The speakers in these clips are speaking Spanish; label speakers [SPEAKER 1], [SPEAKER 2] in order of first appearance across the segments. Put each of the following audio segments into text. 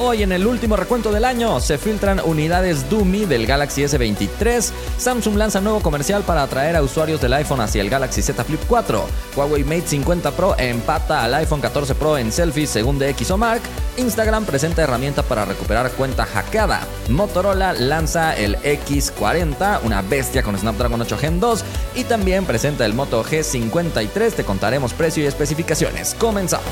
[SPEAKER 1] Hoy en el último recuento del año se filtran unidades Dumi del Galaxy S23, Samsung lanza nuevo comercial para atraer a usuarios del iPhone hacia el Galaxy Z Flip 4, Huawei Mate 50 Pro empata al iPhone 14 Pro en selfies según DxOMark, Instagram presenta herramienta para recuperar cuenta hackeada, Motorola lanza el X40, una bestia con Snapdragon 8 Gen 2 y también presenta el Moto G53, te contaremos precio y especificaciones. Comenzamos.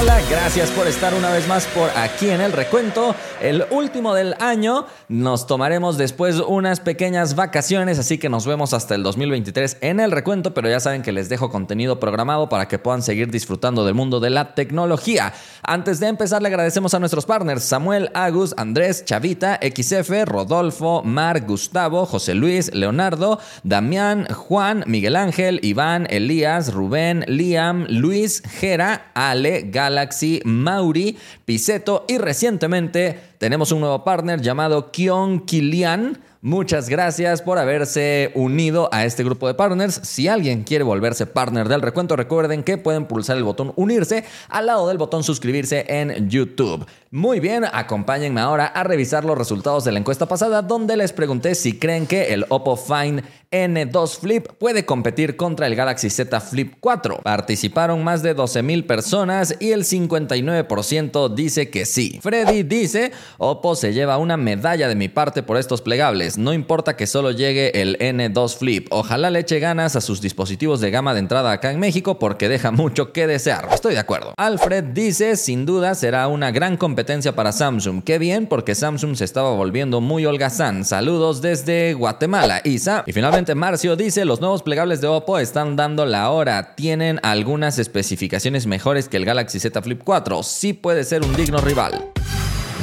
[SPEAKER 1] Hola, gracias por estar una vez más por aquí en el recuento. El último del año. Nos tomaremos después unas pequeñas vacaciones, así que nos vemos hasta el 2023 en el recuento, pero ya saben que les dejo contenido programado para que puedan seguir disfrutando del mundo de la tecnología. Antes de empezar, le agradecemos a nuestros partners Samuel, Agus, Andrés, Chavita, XF, Rodolfo, Mar, Gustavo, José Luis, Leonardo, Damián, Juan, Miguel Ángel, Iván, Elías, Rubén, Liam, Luis, Jera, Ale, Galaxy, Mauri, Piseto y recientemente tenemos un nuevo partner llamado Kion Kilian Muchas gracias por haberse unido a este grupo de partners. Si alguien quiere volverse partner del recuento, recuerden que pueden pulsar el botón unirse al lado del botón suscribirse en YouTube. Muy bien, acompáñenme ahora a revisar los resultados de la encuesta pasada donde les pregunté si creen que el Oppo Find N2 Flip puede competir contra el Galaxy Z Flip 4. Participaron más de 12.000 personas y el 59% dice que sí. Freddy dice, Oppo se lleva una medalla de mi parte por estos plegables no importa que solo llegue el N2 Flip. Ojalá le eche ganas a sus dispositivos de gama de entrada acá en México porque deja mucho que desear. Estoy de acuerdo. Alfred dice, sin duda será una gran competencia para Samsung. Qué bien porque Samsung se estaba volviendo muy holgazán. Saludos desde Guatemala, Isa. Y finalmente Marcio dice, los nuevos plegables de Oppo están dando la hora. Tienen algunas especificaciones mejores que el Galaxy Z Flip 4. Sí puede ser un digno rival.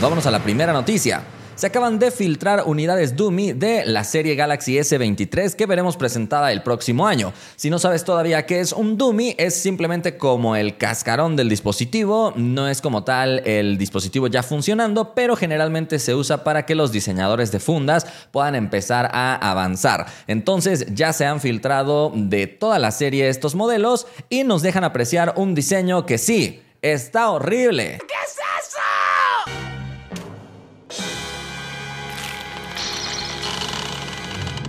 [SPEAKER 1] Vámonos a la primera noticia se acaban de filtrar unidades Dummy de la serie Galaxy S23 que veremos presentada el próximo año. Si no sabes todavía qué es un Dummy, es simplemente como el cascarón del dispositivo, no es como tal el dispositivo ya funcionando, pero generalmente se usa para que los diseñadores de fundas puedan empezar a avanzar. Entonces ya se han filtrado de toda la serie estos modelos y nos dejan apreciar un diseño que sí, está horrible.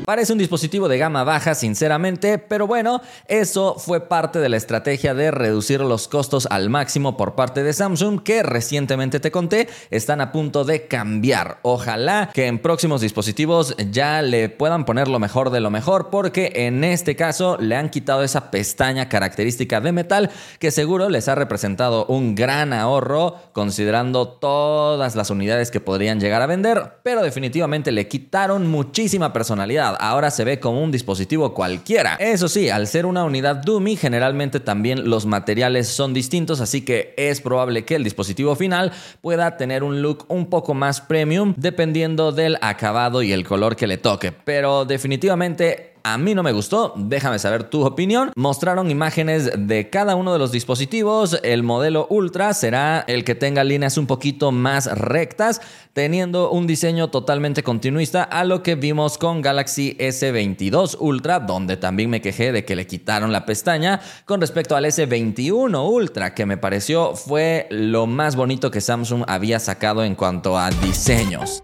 [SPEAKER 1] Parece un dispositivo de gama baja, sinceramente, pero bueno, eso fue parte de la estrategia de reducir los costos al máximo por parte de Samsung, que recientemente te conté, están a punto de cambiar. Ojalá que en próximos dispositivos ya le puedan poner lo mejor de lo mejor, porque en este caso le han quitado esa pestaña característica de metal que seguro les ha representado un gran ahorro considerando todas las unidades que podrían llegar a vender, pero definitivamente le quitaron muchísima personalidad ahora se ve como un dispositivo cualquiera. Eso sí, al ser una unidad dummy, generalmente también los materiales son distintos, así que es probable que el dispositivo final pueda tener un look un poco más premium dependiendo del acabado y el color que le toque. Pero definitivamente a mí no me gustó, déjame saber tu opinión. Mostraron imágenes de cada uno de los dispositivos. El modelo Ultra será el que tenga líneas un poquito más rectas, teniendo un diseño totalmente continuista a lo que vimos con Galaxy S22 Ultra, donde también me quejé de que le quitaron la pestaña con respecto al S21 Ultra, que me pareció fue lo más bonito que Samsung había sacado en cuanto a diseños.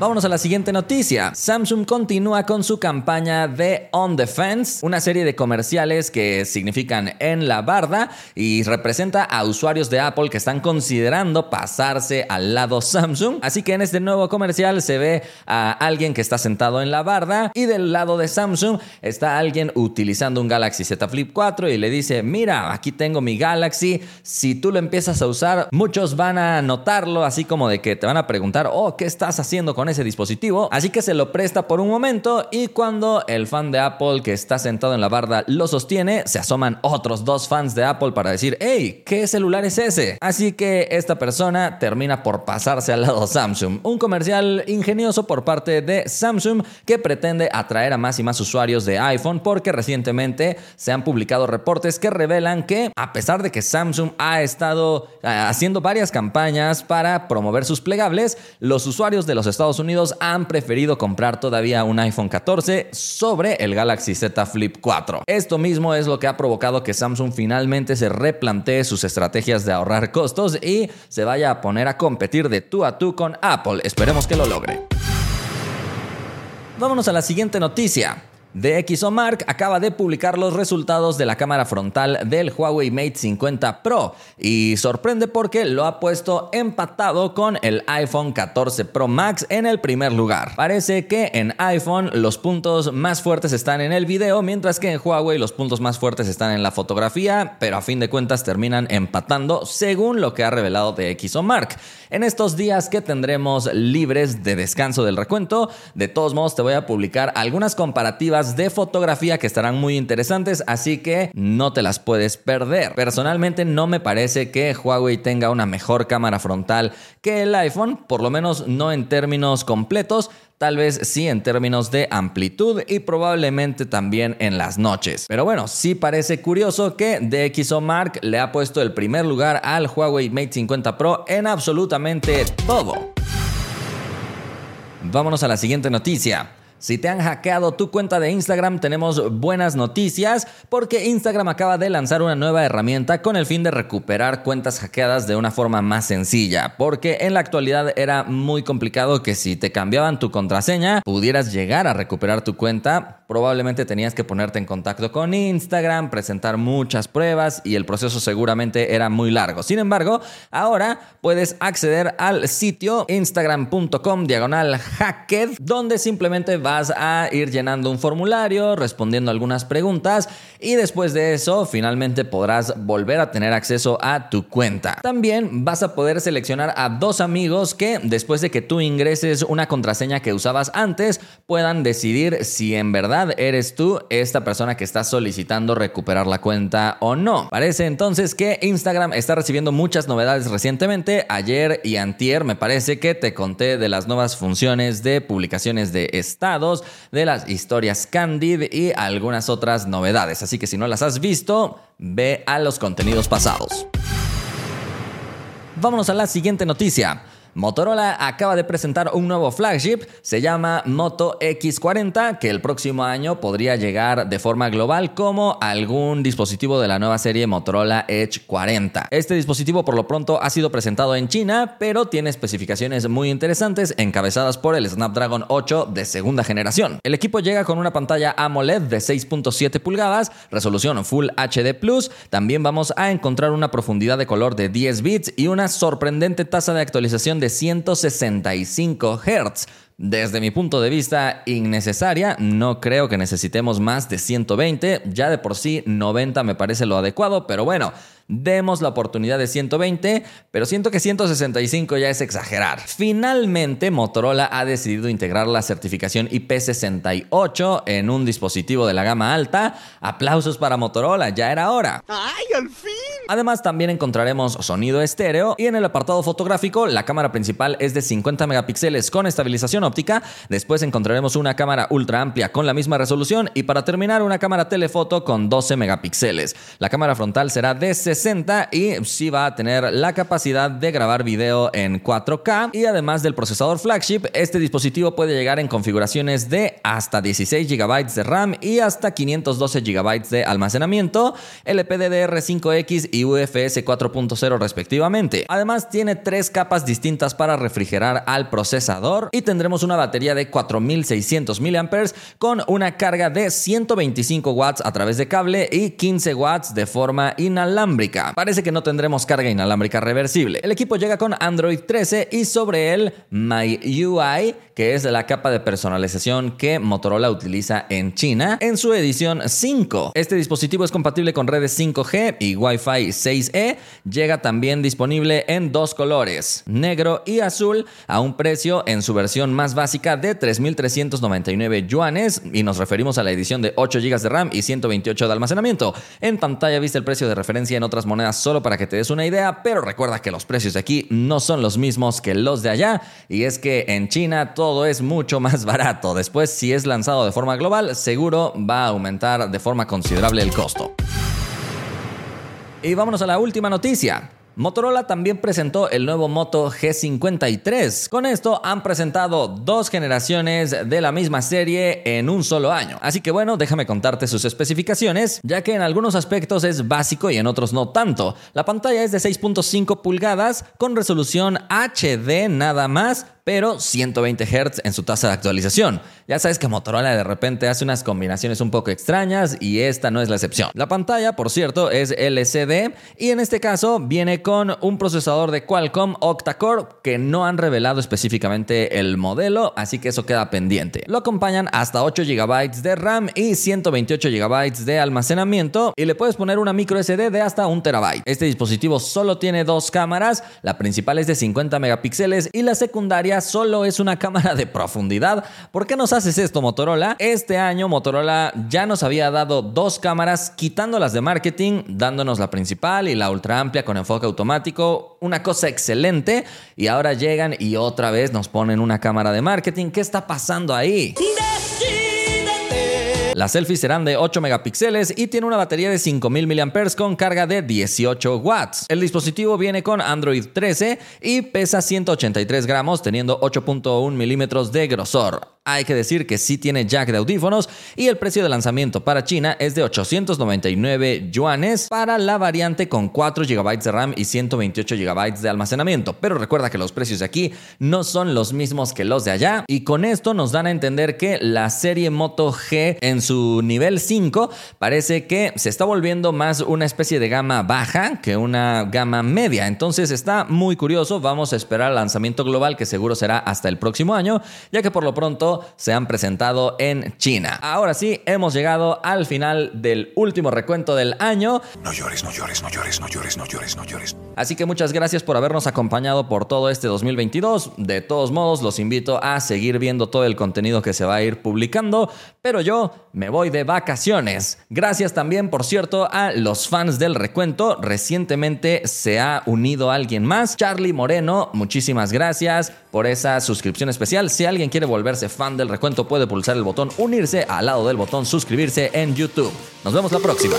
[SPEAKER 1] Vámonos a la siguiente noticia. Samsung continúa con su campaña de On Defense, una serie de comerciales que significan en la barda y representa a usuarios de Apple que están considerando pasarse al lado Samsung. Así que en este nuevo comercial se ve a alguien que está sentado en la barda y del lado de Samsung está alguien utilizando un Galaxy Z Flip 4 y le dice, mira, aquí tengo mi Galaxy, si tú lo empiezas a usar, muchos van a notarlo, así como de que te van a preguntar, oh, ¿qué estás haciendo con ese dispositivo, así que se lo presta por un momento y cuando el fan de Apple que está sentado en la barda lo sostiene, se asoman otros dos fans de Apple para decir, hey, ¿qué celular es ese? Así que esta persona termina por pasarse al lado Samsung. Un comercial ingenioso por parte de Samsung que pretende atraer a más y más usuarios de iPhone porque recientemente se han publicado reportes que revelan que a pesar de que Samsung ha estado eh, haciendo varias campañas para promover sus plegables, los usuarios de los Estados Unidos han preferido comprar todavía un iPhone 14 sobre el Galaxy Z Flip 4. Esto mismo es lo que ha provocado que Samsung finalmente se replantee sus estrategias de ahorrar costos y se vaya a poner a competir de tú a tú con Apple. Esperemos que lo logre. Vámonos a la siguiente noticia. DxOMark acaba de publicar los resultados de la cámara frontal del Huawei Mate 50 Pro y sorprende porque lo ha puesto empatado con el iPhone 14 Pro Max en el primer lugar. Parece que en iPhone los puntos más fuertes están en el video, mientras que en Huawei los puntos más fuertes están en la fotografía, pero a fin de cuentas terminan empatando según lo que ha revelado DxOMark. En estos días que tendremos libres de descanso del recuento, de todos modos te voy a publicar algunas comparativas de fotografía que estarán muy interesantes, así que no te las puedes perder. Personalmente no me parece que Huawei tenga una mejor cámara frontal que el iPhone, por lo menos no en términos completos, tal vez sí en términos de amplitud y probablemente también en las noches. Pero bueno, sí parece curioso que DxOMark le ha puesto el primer lugar al Huawei Mate 50 Pro en absolutamente todo. Vámonos a la siguiente noticia. Si te han hackeado tu cuenta de Instagram, tenemos buenas noticias porque Instagram acaba de lanzar una nueva herramienta con el fin de recuperar cuentas hackeadas de una forma más sencilla, porque en la actualidad era muy complicado que si te cambiaban tu contraseña pudieras llegar a recuperar tu cuenta. Probablemente tenías que ponerte en contacto con Instagram, presentar muchas pruebas y el proceso seguramente era muy largo. Sin embargo, ahora puedes acceder al sitio instagram.com diagonal hacked, donde simplemente vas a ir llenando un formulario, respondiendo algunas preguntas y después de eso finalmente podrás volver a tener acceso a tu cuenta. También vas a poder seleccionar a dos amigos que después de que tú ingreses una contraseña que usabas antes puedan decidir si en verdad eres tú esta persona que está solicitando recuperar la cuenta o no. Parece entonces que Instagram está recibiendo muchas novedades recientemente. Ayer y antier me parece que te conté de las nuevas funciones de publicaciones de estado de las historias Candid y algunas otras novedades. Así que si no las has visto, ve a los contenidos pasados. Vámonos a la siguiente noticia. Motorola acaba de presentar un nuevo flagship, se llama Moto X40, que el próximo año podría llegar de forma global como algún dispositivo de la nueva serie Motorola Edge 40. Este dispositivo por lo pronto ha sido presentado en China, pero tiene especificaciones muy interesantes encabezadas por el Snapdragon 8 de segunda generación. El equipo llega con una pantalla AMOLED de 6.7 pulgadas, resolución Full HD Plus, también vamos a encontrar una profundidad de color de 10 bits y una sorprendente tasa de actualización de 165 Hz. Desde mi punto de vista, innecesaria. No creo que necesitemos más de 120. Ya de por sí, 90 me parece lo adecuado, pero bueno demos la oportunidad de 120, pero siento que 165 ya es exagerar. Finalmente, Motorola ha decidido integrar la certificación IP68 en un dispositivo de la gama alta. Aplausos para Motorola, ya era hora. ¡Ay, al fin! Además, también encontraremos sonido estéreo y en el apartado fotográfico, la cámara principal es de 50 megapíxeles con estabilización óptica. Después encontraremos una cámara ultra amplia con la misma resolución y para terminar, una cámara telefoto con 12 megapíxeles. La cámara frontal será de 60 y sí va a tener la capacidad de grabar video en 4K y además del procesador flagship, este dispositivo puede llegar en configuraciones de hasta 16 GB de RAM y hasta 512 GB de almacenamiento, LPDDR5X y UFS 4.0 respectivamente. Además tiene tres capas distintas para refrigerar al procesador y tendremos una batería de 4600 mAh con una carga de 125 watts a través de cable y 15 watts de forma inalámbrica. Parece que no tendremos carga inalámbrica reversible. El equipo llega con Android 13 y sobre él MyUI, que es la capa de personalización que Motorola utiliza en China, en su edición 5. Este dispositivo es compatible con redes 5G y Wi-Fi 6E. Llega también disponible en dos colores, negro y azul, a un precio en su versión más básica de 3.399 yuanes y nos referimos a la edición de 8 GB de RAM y 128 de almacenamiento. En pantalla viste el precio de referencia en otras monedas solo para que te des una idea, pero recuerda que los precios de aquí no son los mismos que los de allá y es que en China todo es mucho más barato. Después, si es lanzado de forma global, seguro va a aumentar de forma considerable el costo. Y vámonos a la última noticia. Motorola también presentó el nuevo Moto G53. Con esto han presentado dos generaciones de la misma serie en un solo año. Así que bueno, déjame contarte sus especificaciones, ya que en algunos aspectos es básico y en otros no tanto. La pantalla es de 6.5 pulgadas con resolución HD nada más, pero 120 Hz en su tasa de actualización. Ya sabes que Motorola de repente hace unas combinaciones un poco extrañas y esta no es la excepción. La pantalla, por cierto, es LCD y en este caso viene con un procesador de Qualcomm octa-core que no han revelado específicamente el modelo, así que eso queda pendiente. Lo acompañan hasta 8 GB de RAM y 128 GB de almacenamiento y le puedes poner una micro SD de hasta 1 TB. Este dispositivo solo tiene dos cámaras, la principal es de 50 megapíxeles y la secundaria solo es una cámara de profundidad. ¿Por qué nos haces esto, Motorola? Este año Motorola ya nos había dado dos cámaras, quitándolas de marketing, dándonos la principal y la ultra amplia con enfoque automático. Una cosa excelente. Y ahora llegan y otra vez nos ponen una cámara de marketing. ¿Qué está pasando ahí? Las selfies serán de 8 megapíxeles y tiene una batería de 5000 mAh con carga de 18 watts. El dispositivo viene con Android 13 y pesa 183 gramos teniendo 8.1 milímetros de grosor. Hay que decir que sí tiene jack de audífonos y el precio de lanzamiento para China es de 899 yuanes para la variante con 4 GB de RAM y 128 GB de almacenamiento. Pero recuerda que los precios de aquí no son los mismos que los de allá y con esto nos dan a entender que la serie Moto G en su nivel 5 parece que se está volviendo más una especie de gama baja que una gama media. Entonces está muy curioso. Vamos a esperar el lanzamiento global que seguro será hasta el próximo año, ya que por lo pronto se han presentado en China. Ahora sí, hemos llegado al final del último recuento del año.
[SPEAKER 2] No llores, no llores, no llores, no llores, no llores, no llores.
[SPEAKER 1] Así que muchas gracias por habernos acompañado por todo este 2022. De todos modos, los invito a seguir viendo todo el contenido que se va a ir publicando, pero yo me voy de vacaciones. Gracias también, por cierto, a los fans del recuento. Recientemente se ha unido alguien más, Charlie Moreno. Muchísimas gracias por esa suscripción especial. Si alguien quiere volverse fan del recuento, puede pulsar el botón unirse al lado del botón suscribirse en YouTube. Nos vemos la próxima.